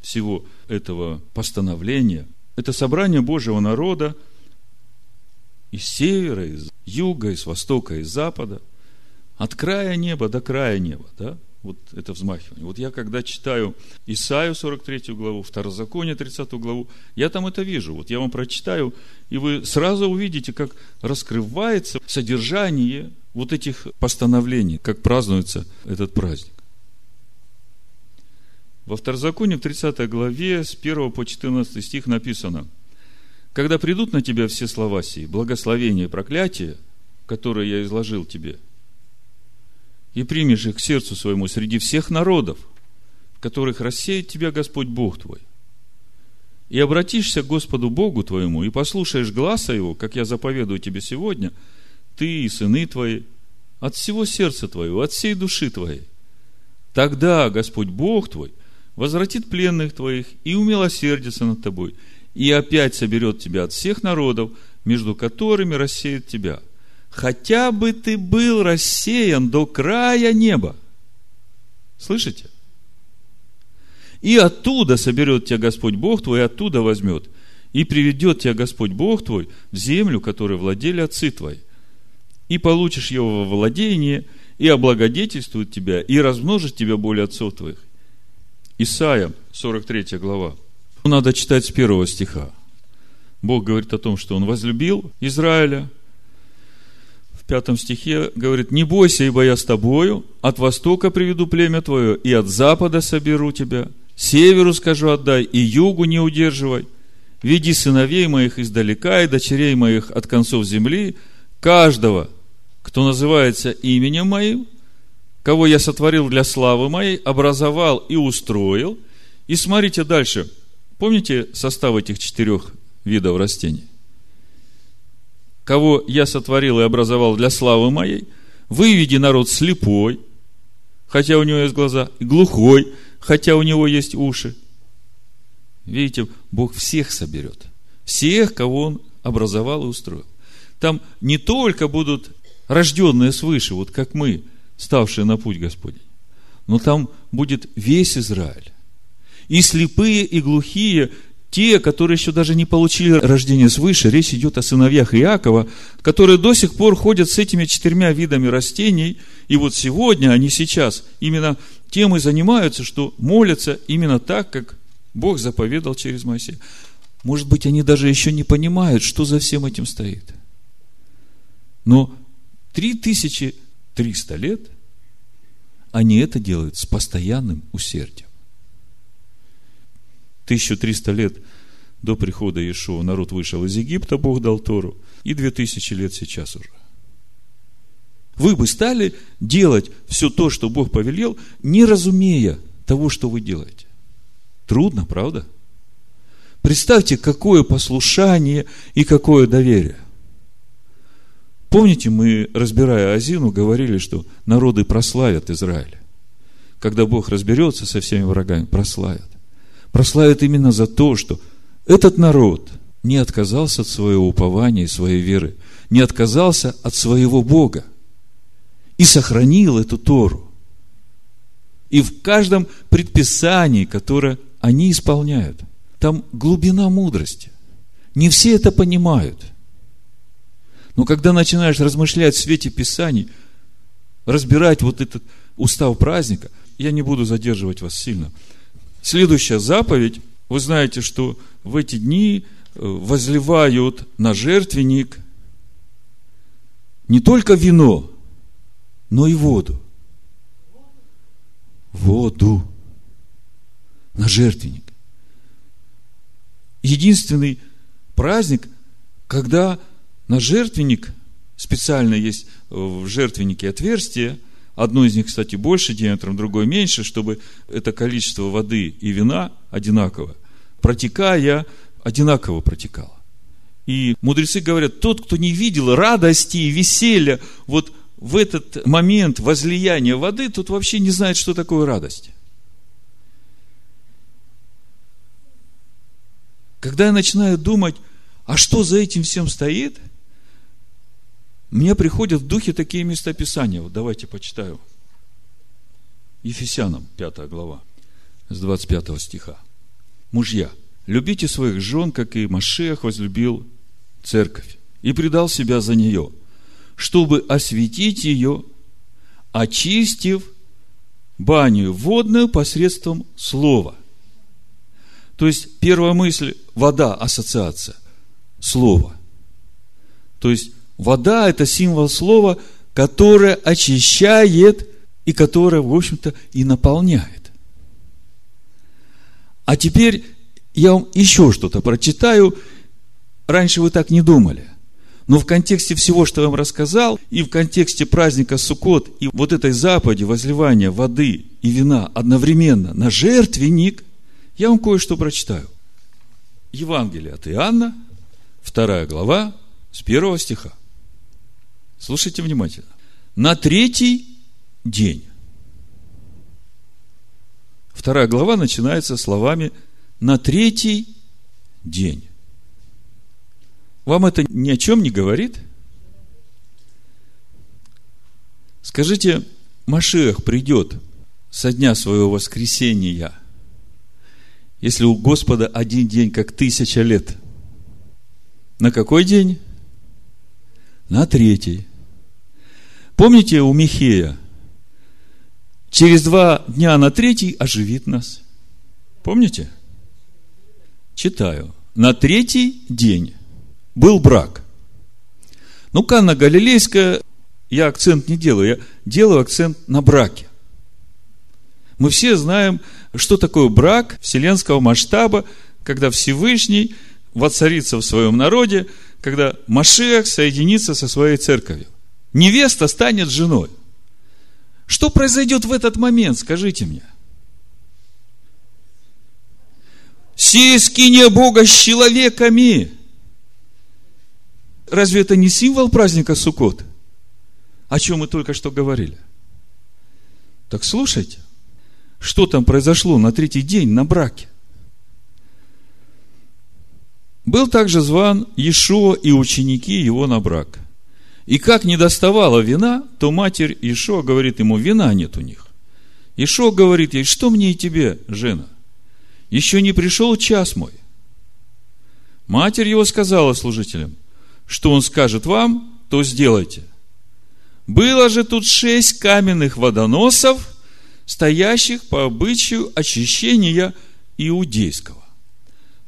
всего этого постановления – это собрание Божьего народа из севера, из юга, из востока, из запада, от края неба до края неба, да? вот это взмахивание. Вот я когда читаю Исаию 43 главу, Второзаконие 30 главу, я там это вижу. Вот я вам прочитаю, и вы сразу увидите, как раскрывается содержание вот этих постановлений, как празднуется этот праздник. Во Второзаконии в 30 главе с 1 по 14 стих написано, «Когда придут на тебя все слова сии, благословения и проклятия, которые я изложил тебе – и примешь их к сердцу своему среди всех народов, в которых рассеет тебя Господь Бог твой. И обратишься к Господу Богу твоему, и послушаешь гласа Его, как я заповедую тебе сегодня, ты и сыны твои, от всего сердца твоего, от всей души твоей. Тогда Господь Бог твой возвратит пленных твоих и умилосердится над тобой, и опять соберет тебя от всех народов, между которыми рассеет тебя – хотя бы ты был рассеян до края неба. Слышите? И оттуда соберет тебя Господь Бог твой, и оттуда возьмет. И приведет тебя Господь Бог твой в землю, которой владели отцы твои. И получишь его во владение, и облагодетельствует тебя, и размножит тебя более отцов твоих. Исайя, 43 глава. Надо читать с первого стиха. Бог говорит о том, что Он возлюбил Израиля, пятом стихе говорит, не бойся, ибо я с тобою, от востока приведу племя твое, и от запада соберу тебя, северу скажу отдай, и югу не удерживай. Веди сыновей моих издалека и дочерей моих от концов земли, каждого, кто называется именем моим, кого я сотворил для славы моей, образовал и устроил. И смотрите дальше. Помните состав этих четырех видов растений? кого я сотворил и образовал для славы моей, выведи народ слепой, хотя у него есть глаза, и глухой, хотя у него есть уши. Видите, Бог всех соберет. Всех, кого Он образовал и устроил. Там не только будут рожденные свыше, вот как мы, ставшие на путь Господень, но там будет весь Израиль. И слепые, и глухие, те, которые еще даже не получили рождение свыше, речь идет о сыновьях Иакова, которые до сих пор ходят с этими четырьмя видами растений, и вот сегодня они сейчас именно тем и занимаются, что молятся именно так, как Бог заповедал через Моисея. Может быть, они даже еще не понимают, что за всем этим стоит. Но 3300 лет они это делают с постоянным усердием. 1300 лет до прихода Иешуа народ вышел из Египта, Бог дал Тору, и 2000 лет сейчас уже. Вы бы стали делать все то, что Бог повелел, не разумея того, что вы делаете. Трудно, правда? Представьте, какое послушание и какое доверие. Помните, мы, разбирая Азину, говорили, что народы прославят Израиль. Когда Бог разберется со всеми врагами, прославят. Прославят именно за то, что этот народ не отказался от своего упования и своей веры, не отказался от своего Бога и сохранил эту Тору. И в каждом предписании, которое они исполняют, там глубина мудрости. Не все это понимают. Но когда начинаешь размышлять в свете Писаний, разбирать вот этот устав праздника, я не буду задерживать вас сильно. Следующая заповедь, вы знаете, что в эти дни э, возливают на жертвенник не только вино, но и воду. Воду на жертвенник. Единственный праздник, когда на жертвенник, специально есть в жертвеннике отверстие, одно из них, кстати, больше диаметром, другое меньше, чтобы это количество воды и вина одинаково, протекая, одинаково протекало. И мудрецы говорят, тот, кто не видел радости и веселья вот в этот момент возлияния воды, тот вообще не знает, что такое радость. Когда я начинаю думать, а что за этим всем стоит, мне приходят в духе такие местописания. Вот давайте почитаю. Ефесянам, 5 глава, с 25 стиха. Мужья, любите своих жен, как и Машех возлюбил церковь и предал себя за нее, чтобы осветить ее, очистив баню водную посредством слова. То есть, первая мысль – вода, ассоциация, слово. То есть, вода – это символ слова, которое очищает и которое, в общем-то, и наполняет. А теперь я вам еще что-то прочитаю – Раньше вы так не думали. Но в контексте всего, что я вам рассказал, и в контексте праздника Суккот, и вот этой заповеди возливания воды и вина одновременно на жертвенник, я вам кое-что прочитаю. Евангелие от Иоанна, вторая глава, с первого стиха. Слушайте внимательно. На третий день. Вторая глава начинается словами «на третий день». Вам это ни о чем не говорит? Скажите, Машех придет со дня своего воскресения, если у Господа один день, как тысяча лет. На какой день? На третий. Помните у Михея? Через два дня на третий оживит нас. Помните? Читаю. На третий день был брак. Ну, Канна Галилейская, я акцент не делаю, я делаю акцент на браке. Мы все знаем, что такое брак вселенского масштаба, когда Всевышний воцарится в своем народе, когда Машех соединится со своей церковью. Невеста станет женой. Что произойдет в этот момент, скажите мне? Сие Бога с человеками. Разве это не символ праздника Суккот? О чем мы только что говорили. Так слушайте, что там произошло на третий день на браке. Был также зван Ишуа и ученики его на брак. И как не доставала вина, то матерь Ишуа говорит ему, вина нет у них. Ишуа говорит ей, что мне и тебе, жена? Еще не пришел час мой. Матерь его сказала служителям – что он скажет вам, то сделайте. Было же тут шесть каменных водоносов, стоящих по обычаю очищения иудейского.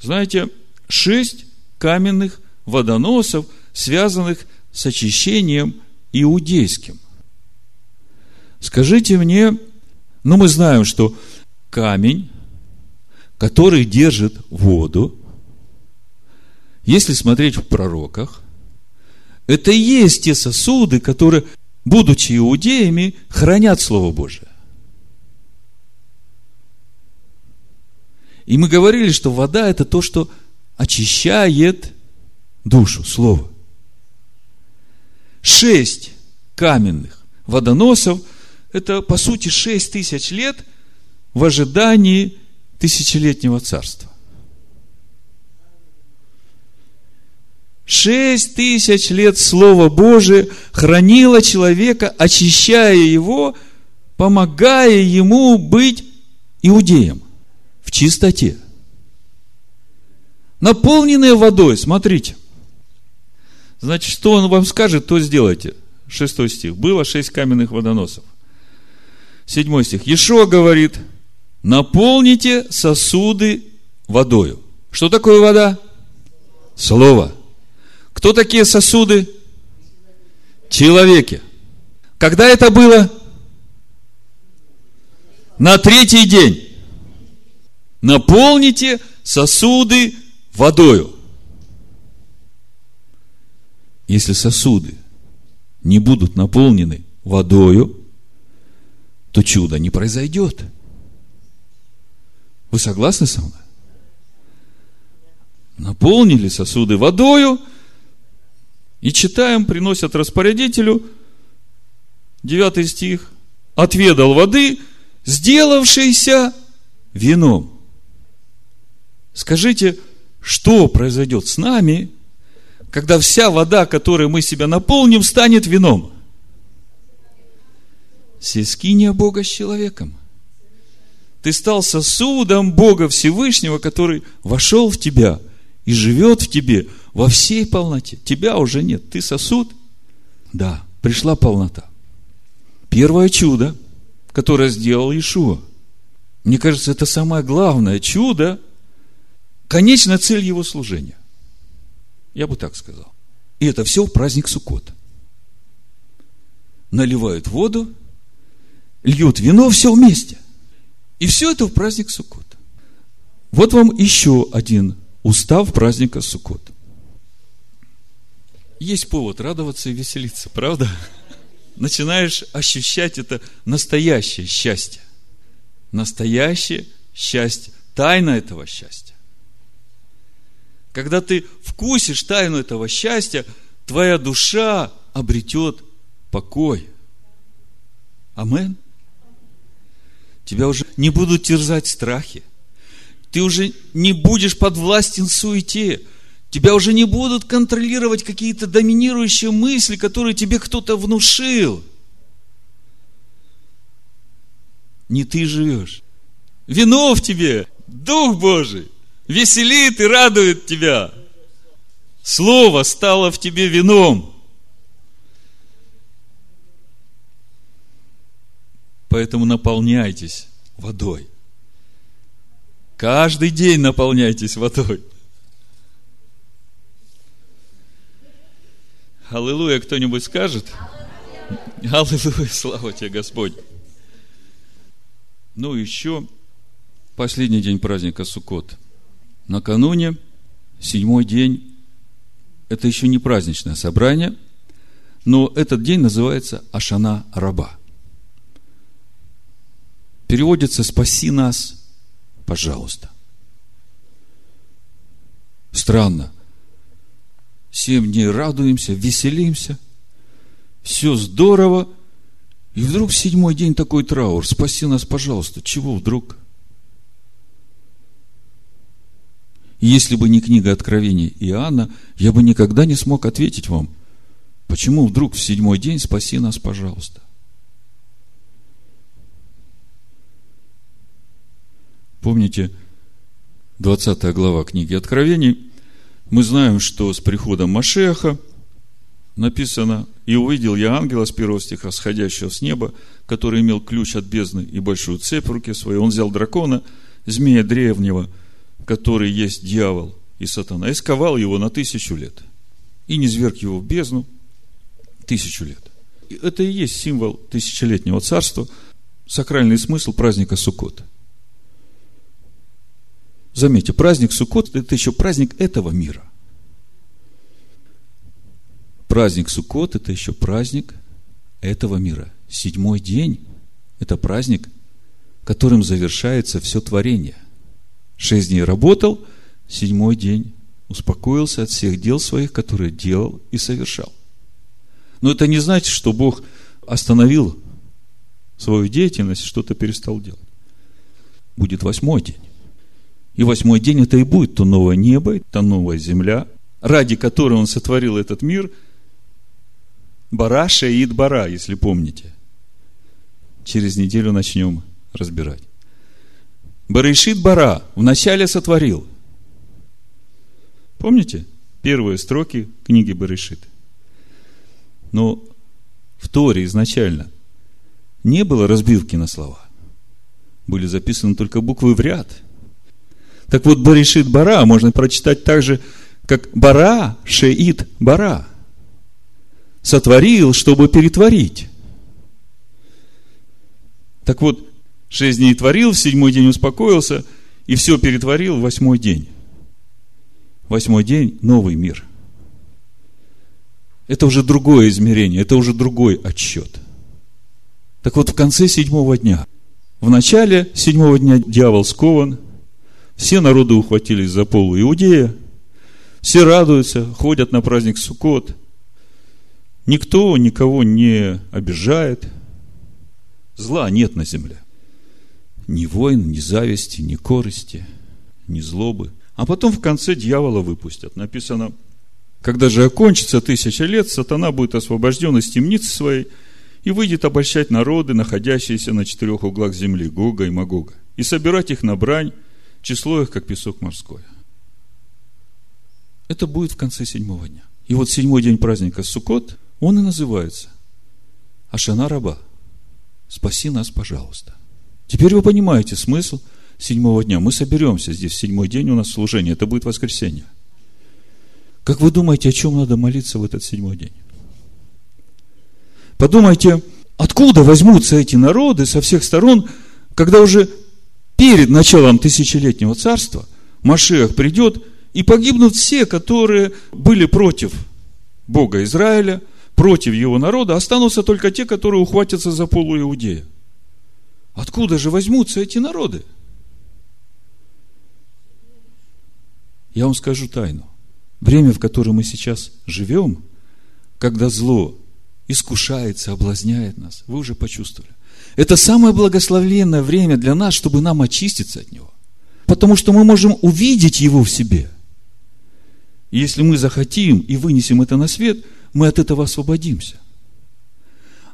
Знаете, шесть каменных водоносов, связанных с очищением иудейским. Скажите мне, ну мы знаем, что камень, который держит воду, если смотреть в пророках, это и есть те сосуды, которые, будучи иудеями, хранят Слово Божие. И мы говорили, что вода – это то, что очищает душу, Слово. шесть каменных водоносов – это, по сути, шесть тысяч лет в ожидании тысячелетнего царства. Шесть тысяч лет Слово Божие хранило человека, очищая его, помогая ему быть иудеем в чистоте. Наполненные водой, смотрите. Значит, что он вам скажет, то сделайте. Шестой стих. Было шесть каменных водоносов. Седьмой стих. Ешо говорит, наполните сосуды водою. Что такое вода? Слово. Кто такие сосуды? Человеки. Когда это было? На третий день. Наполните сосуды водою. Если сосуды не будут наполнены водою, то чудо не произойдет. Вы согласны со мной? Наполнили сосуды водою, и читаем, приносят распорядителю, 9 стих, отведал воды, сделавшейся вином. Скажите, что произойдет с нами, когда вся вода, которой мы себя наполним, станет вином? Сискиния Бога с человеком. Ты стал сосудом Бога Всевышнего, который вошел в тебя и живет в тебе во всей полноте. Тебя уже нет, ты сосуд. Да, пришла полнота. Первое чудо, которое сделал Иешуа. Мне кажется, это самое главное чудо, конечная цель его служения. Я бы так сказал. И это все в праздник Суккот. Наливают воду, льют вино, все вместе. И все это в праздник Суккот. Вот вам еще один устав праздника Суккот. Есть повод радоваться и веселиться, правда? Начинаешь ощущать это настоящее счастье. Настоящее счастье. Тайна этого счастья. Когда ты вкусишь тайну этого счастья, твоя душа обретет покой. Амен. Тебя уже не будут терзать страхи. Ты уже не будешь подвластен суете. Тебя уже не будут контролировать какие-то доминирующие мысли, которые тебе кто-то внушил. Не ты живешь. Вино в тебе, Дух Божий веселит и радует тебя. Слово стало в тебе вином. Поэтому наполняйтесь водой. Каждый день наполняйтесь водой. Аллилуйя, кто-нибудь скажет? Аллилуйя, слава тебе, Господь. Ну, еще последний день праздника Суккот – накануне, седьмой день, это еще не праздничное собрание, но этот день называется Ашана Раба. Переводится «Спаси нас, пожалуйста». Странно. Семь дней радуемся, веселимся, все здорово, и вдруг седьмой день такой траур. Спаси нас, пожалуйста. Чего вдруг? Если бы не книга Откровений Иоанна, я бы никогда не смог ответить вам, почему вдруг в седьмой день спаси нас, пожалуйста. Помните, 20 глава книги Откровений, мы знаем, что с приходом Машеха написано, «И увидел я ангела с первого стиха, сходящего с неба, который имел ключ от бездны и большую цепь в руке своей. Он взял дракона, змея древнего, который есть дьявол и сатана, и сковал его на тысячу лет. И не зверг его в бездну тысячу лет. И это и есть символ тысячелетнего царства, сакральный смысл праздника Суккот. Заметьте, праздник Суккот – это еще праздник этого мира. Праздник Суккот – это еще праздник этого мира. Седьмой день – это праздник, которым завершается все творение – Шесть дней работал, седьмой день успокоился от всех дел своих, которые делал и совершал. Но это не значит, что Бог остановил свою деятельность, что-то перестал делать. Будет восьмой день. И восьмой день это и будет то новое небо, то новая земля, ради которой Он сотворил этот мир. Бара, Шеид, Бара, если помните. Через неделю начнем разбирать. Барышит Бара вначале сотворил. Помните? Первые строки книги Барышит. Но в Торе изначально не было разбивки на слова. Были записаны только буквы в ряд. Так вот, Баришит Бара можно прочитать так же, как Бара, Шеит Бара. Сотворил, чтобы перетворить. Так вот, шесть дней творил, в седьмой день успокоился, и все перетворил в восьмой день. Восьмой день – новый мир. Это уже другое измерение, это уже другой отсчет. Так вот, в конце седьмого дня, в начале седьмого дня дьявол скован, все народы ухватились за полу Иудея, все радуются, ходят на праздник Суккот, никто никого не обижает, зла нет на земле. Ни войн, ни зависти, ни корости, ни злобы. А потом в конце дьявола выпустят. Написано, когда же окончится тысяча лет, сатана будет освобожден из темницы своей и выйдет обольщать народы, находящиеся на четырех углах земли, Гога и Магога, и собирать их на брань, число их, как песок морской. Это будет в конце седьмого дня. И вот седьмой день праздника Суккот, он и называется Ашана Раба – Спаси нас, пожалуйста. Теперь вы понимаете смысл седьмого дня. Мы соберемся здесь, седьмой день у нас служение, это будет воскресенье. Как вы думаете, о чем надо молиться в этот седьмой день? Подумайте, откуда возьмутся эти народы со всех сторон, когда уже перед началом тысячелетнего царства Машиах придет, и погибнут все, которые были против Бога Израиля – против его народа, останутся только те, которые ухватятся за полу Иудея. Откуда же возьмутся эти народы? Я вам скажу тайну. Время, в котором мы сейчас живем, когда зло искушает, соблазняет нас, вы уже почувствовали. Это самое благословенное время для нас, чтобы нам очиститься от него. Потому что мы можем увидеть его в себе. И если мы захотим и вынесем это на свет – мы от этого освободимся.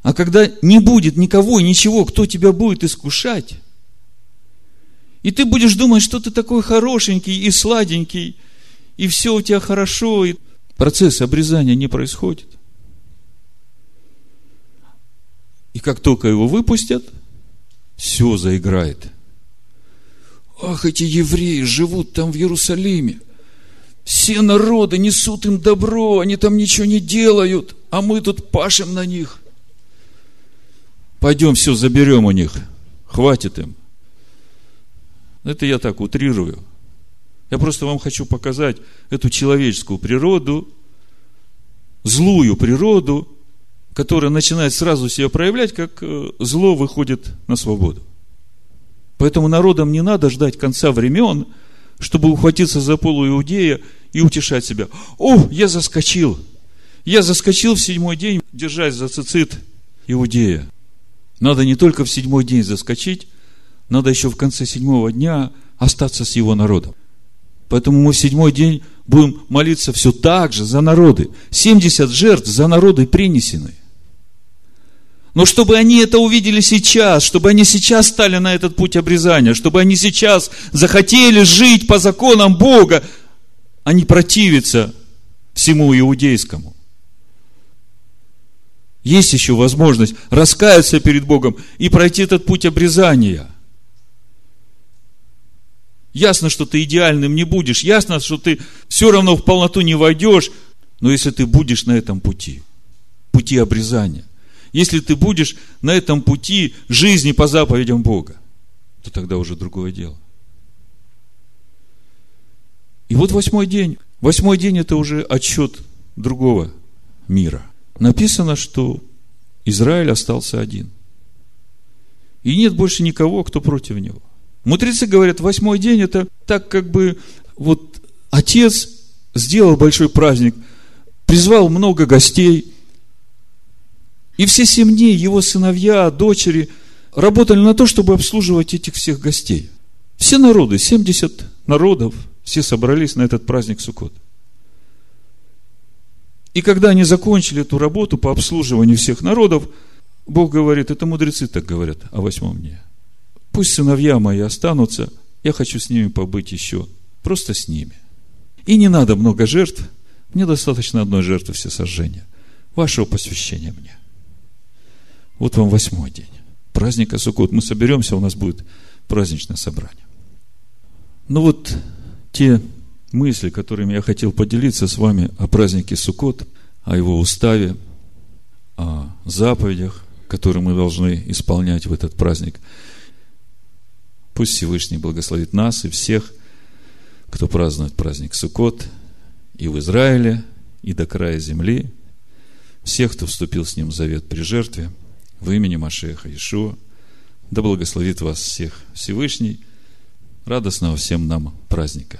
А когда не будет никого и ничего, кто тебя будет искушать, и ты будешь думать, что ты такой хорошенький и сладенький, и все у тебя хорошо, и процесс обрезания не происходит. И как только его выпустят, все заиграет. Ах, эти евреи живут там в Иерусалиме. Все народы несут им добро, они там ничего не делают, а мы тут пашем на них. Пойдем все заберем у них, хватит им. Это я так утрирую. Я просто вам хочу показать эту человеческую природу, злую природу, которая начинает сразу себя проявлять, как э, зло выходит на свободу. Поэтому народам не надо ждать конца времен – чтобы ухватиться за полу Иудея и утешать себя. О, я заскочил. Я заскочил в седьмой день, держась за цицит Иудея. Надо не только в седьмой день заскочить, надо еще в конце седьмого дня остаться с его народом. Поэтому мы в седьмой день будем молиться все так же за народы. 70 жертв за народы принесены. Но чтобы они это увидели сейчас, чтобы они сейчас стали на этот путь обрезания, чтобы они сейчас захотели жить по законам Бога, а не противиться всему иудейскому. Есть еще возможность раскаяться перед Богом и пройти этот путь обрезания. Ясно, что ты идеальным не будешь, ясно, что ты все равно в полноту не войдешь, но если ты будешь на этом пути, пути обрезания, если ты будешь на этом пути жизни по заповедям Бога, то тогда уже другое дело. И вот восьмой день. Восьмой день это уже отчет другого мира. Написано, что Израиль остался один. И нет больше никого, кто против него. Мудрецы говорят, восьмой день это так как бы вот отец сделал большой праздник, призвал много гостей, И все семь его сыновья, дочери работали на то, чтобы обслуживать этих всех гостей. Все народы, 70 народов, все собрались на этот праздник Суккот. И когда они закончили эту работу по обслуживанию всех народов, Бог говорит, это мудрецы так говорят о восьмом дне. Пусть сыновья мои останутся, я хочу с ними побыть еще, просто с ними. И не надо много жертв, мне достаточно одной жертвы все сожжения, вашего посвящения мне. Вот вам восьмой день. Праздника Суккот. Мы соберемся, у нас будет праздничное собрание. Ну вот те мысли, которыми я хотел поделиться с вами о празднике Суккот, о его уставе, о заповедях, которые мы должны исполнять в этот праздник. Пусть Всевышний благословит нас и всех, кто празднует праздник Суккот и в Израиле, и до края земли, всех, кто вступил с ним в завет при жертве, в имени Машеха Ишуа, да благословит вас всех Всевышний, радостного всем нам праздника.